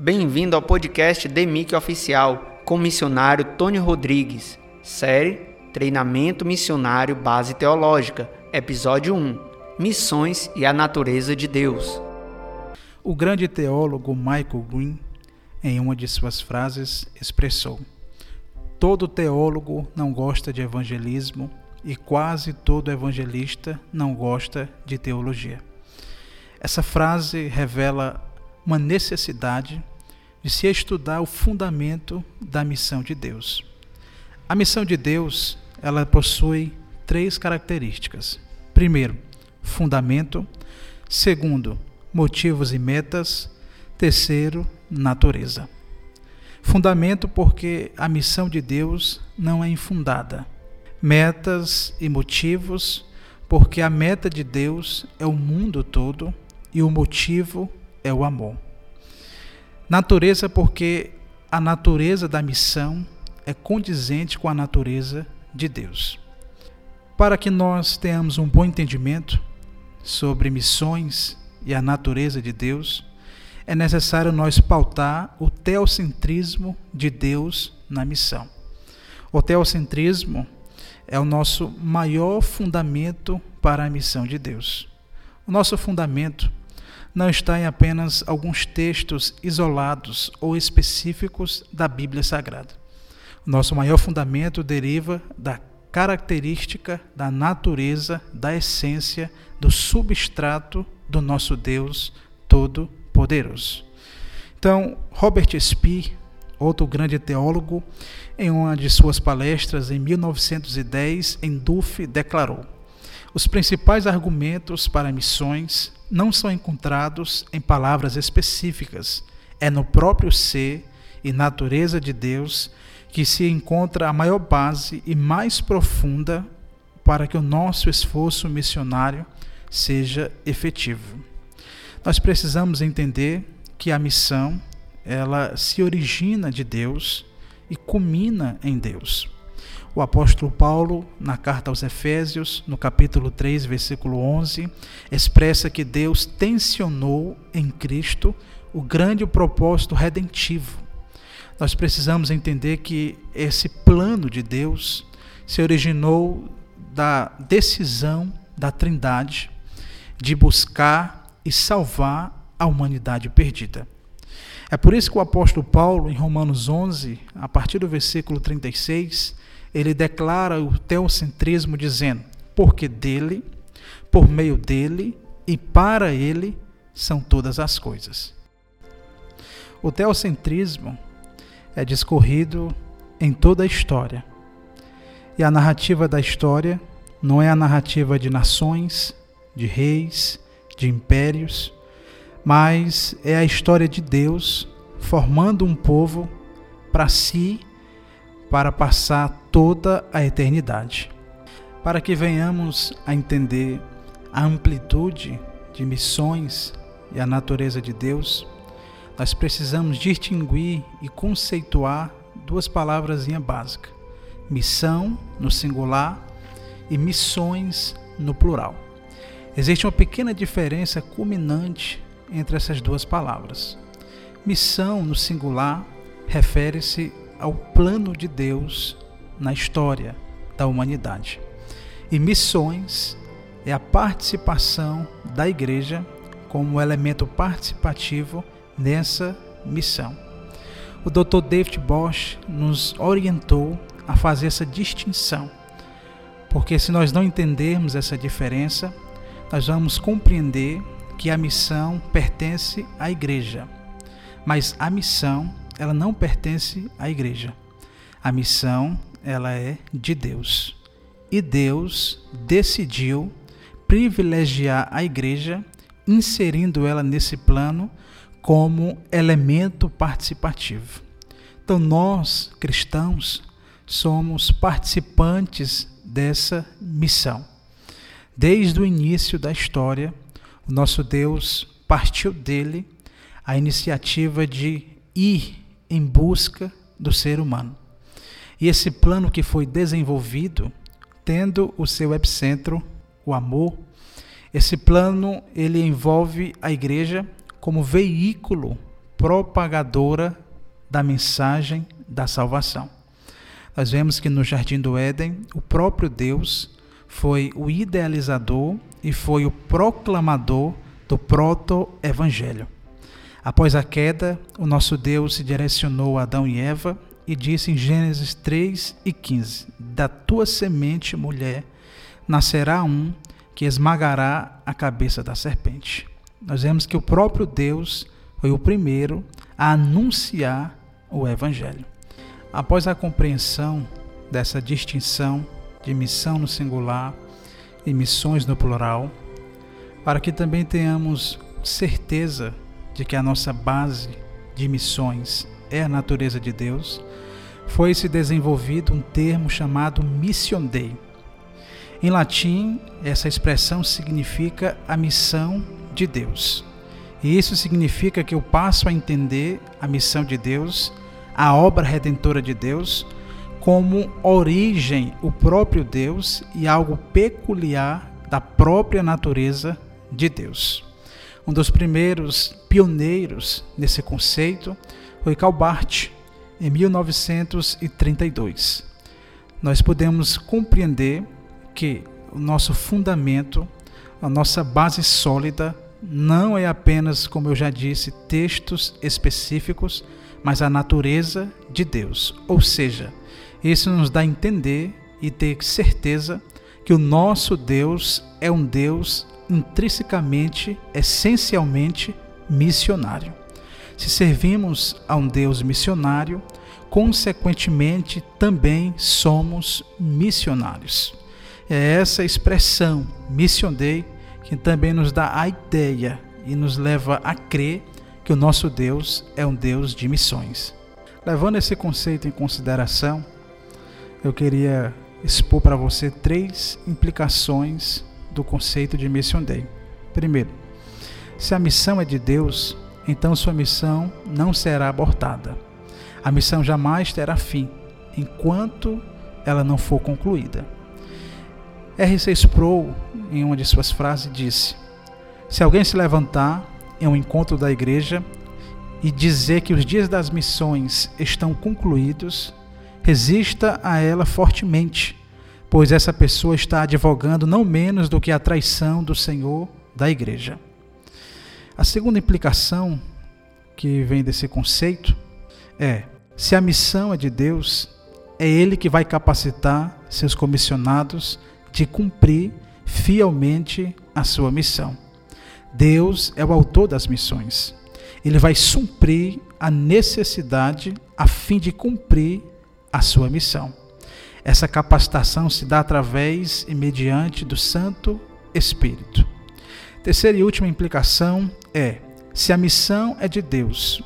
Bem-vindo ao podcast DEMIC Oficial, com o missionário Tony Rodrigues. Série Treinamento Missionário Base Teológica, Episódio 1 Missões e a Natureza de Deus. O grande teólogo Michael Green, em uma de suas frases, expressou: Todo teólogo não gosta de evangelismo e quase todo evangelista não gosta de teologia. Essa frase revela uma necessidade de se estudar o fundamento da missão de Deus. A missão de Deus, ela possui três características. Primeiro, fundamento. Segundo, motivos e metas. Terceiro, natureza. Fundamento porque a missão de Deus não é infundada. Metas e motivos porque a meta de Deus é o mundo todo e o motivo é o amor. Natureza, porque a natureza da missão é condizente com a natureza de Deus. Para que nós tenhamos um bom entendimento sobre missões e a natureza de Deus, é necessário nós pautar o teocentrismo de Deus na missão. O teocentrismo é o nosso maior fundamento para a missão de Deus. O nosso fundamento não está em apenas alguns textos isolados ou específicos da Bíblia Sagrada. Nosso maior fundamento deriva da característica da natureza, da essência, do substrato do nosso Deus Todo-Poderoso. Então, Robert Spee, outro grande teólogo, em uma de suas palestras em 1910 em Duf, declarou: Os principais argumentos para missões não são encontrados em palavras específicas, é no próprio ser e natureza de Deus que se encontra a maior base e mais profunda para que o nosso esforço missionário seja efetivo. Nós precisamos entender que a missão ela se origina de Deus e culmina em Deus. O apóstolo Paulo, na carta aos Efésios, no capítulo 3, versículo 11, expressa que Deus tensionou em Cristo o grande propósito redentivo. Nós precisamos entender que esse plano de Deus se originou da decisão da Trindade de buscar e salvar a humanidade perdida. É por isso que o apóstolo Paulo, em Romanos 11, a partir do versículo 36, ele declara o teocentrismo dizendo: porque dele, por meio dele e para ele são todas as coisas. O teocentrismo é discorrido em toda a história. E a narrativa da história não é a narrativa de nações, de reis, de impérios, mas é a história de Deus formando um povo para si para passar toda a eternidade. Para que venhamos a entender a amplitude de missões e a natureza de Deus, nós precisamos distinguir e conceituar duas palavras básicas: missão no singular e missões no plural. Existe uma pequena diferença culminante entre essas duas palavras. Missão no singular refere-se ao plano de Deus na história da humanidade. E missões é a participação da igreja como elemento participativo nessa missão. O Dr. David Bosch nos orientou a fazer essa distinção, porque se nós não entendermos essa diferença, nós vamos compreender que a missão pertence à igreja, mas a missão ela não pertence à igreja. A missão ela é de Deus. E Deus decidiu privilegiar a igreja, inserindo ela nesse plano como elemento participativo. Então, nós, cristãos, somos participantes dessa missão. Desde o início da história, o nosso Deus partiu dele a iniciativa de ir em busca do ser humano. E esse plano que foi desenvolvido, tendo o seu epicentro o amor, esse plano ele envolve a igreja como veículo propagadora da mensagem da salvação. Nós vemos que no Jardim do Éden, o próprio Deus foi o idealizador e foi o proclamador do proto-evangelho. Após a queda, o nosso Deus se direcionou a Adão e Eva e disse em Gênesis 3 e 15: Da tua semente, mulher, nascerá um que esmagará a cabeça da serpente. Nós vemos que o próprio Deus foi o primeiro a anunciar o Evangelho. Após a compreensão dessa distinção de missão no singular e missões no plural, para que também tenhamos certeza de que a nossa base de missões é a natureza de Deus, foi se desenvolvido um termo chamado Mission Dei. Em latim, essa expressão significa a missão de Deus. E isso significa que eu passo a entender a missão de Deus, a obra redentora de Deus, como origem o próprio Deus e algo peculiar da própria natureza de Deus. Um dos primeiros pioneiros nesse conceito foi Calbart, em 1932. Nós podemos compreender que o nosso fundamento, a nossa base sólida, não é apenas, como eu já disse, textos específicos, mas a natureza de Deus. Ou seja, isso nos dá a entender e ter certeza que o nosso Deus é um Deus intrinsecamente, essencialmente missionário. Se servimos a um Deus missionário, consequentemente também somos missionários. É essa expressão, mission day, que também nos dá a ideia e nos leva a crer que o nosso Deus é um Deus de missões. Levando esse conceito em consideração, eu queria expor para você três implicações do conceito de Mission Day. Primeiro, se a missão é de Deus, então sua missão não será abortada. A missão jamais terá fim enquanto ela não for concluída. R.C. Sproul, em uma de suas frases, disse: Se alguém se levantar em um encontro da igreja e dizer que os dias das missões estão concluídos, resista a ela fortemente, pois essa pessoa está advogando não menos do que a traição do Senhor da igreja. A segunda implicação que vem desse conceito é: se a missão é de Deus, é Ele que vai capacitar seus comissionados de cumprir fielmente a sua missão. Deus é o autor das missões. Ele vai suprir a necessidade a fim de cumprir a sua missão. Essa capacitação se dá através e mediante do Santo Espírito. Terceira e última implicação é: se a missão é de Deus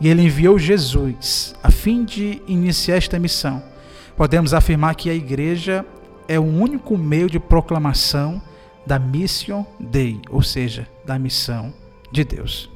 e ele enviou Jesus a fim de iniciar esta missão, podemos afirmar que a igreja é o único meio de proclamação da Mission Dei, ou seja, da missão de Deus.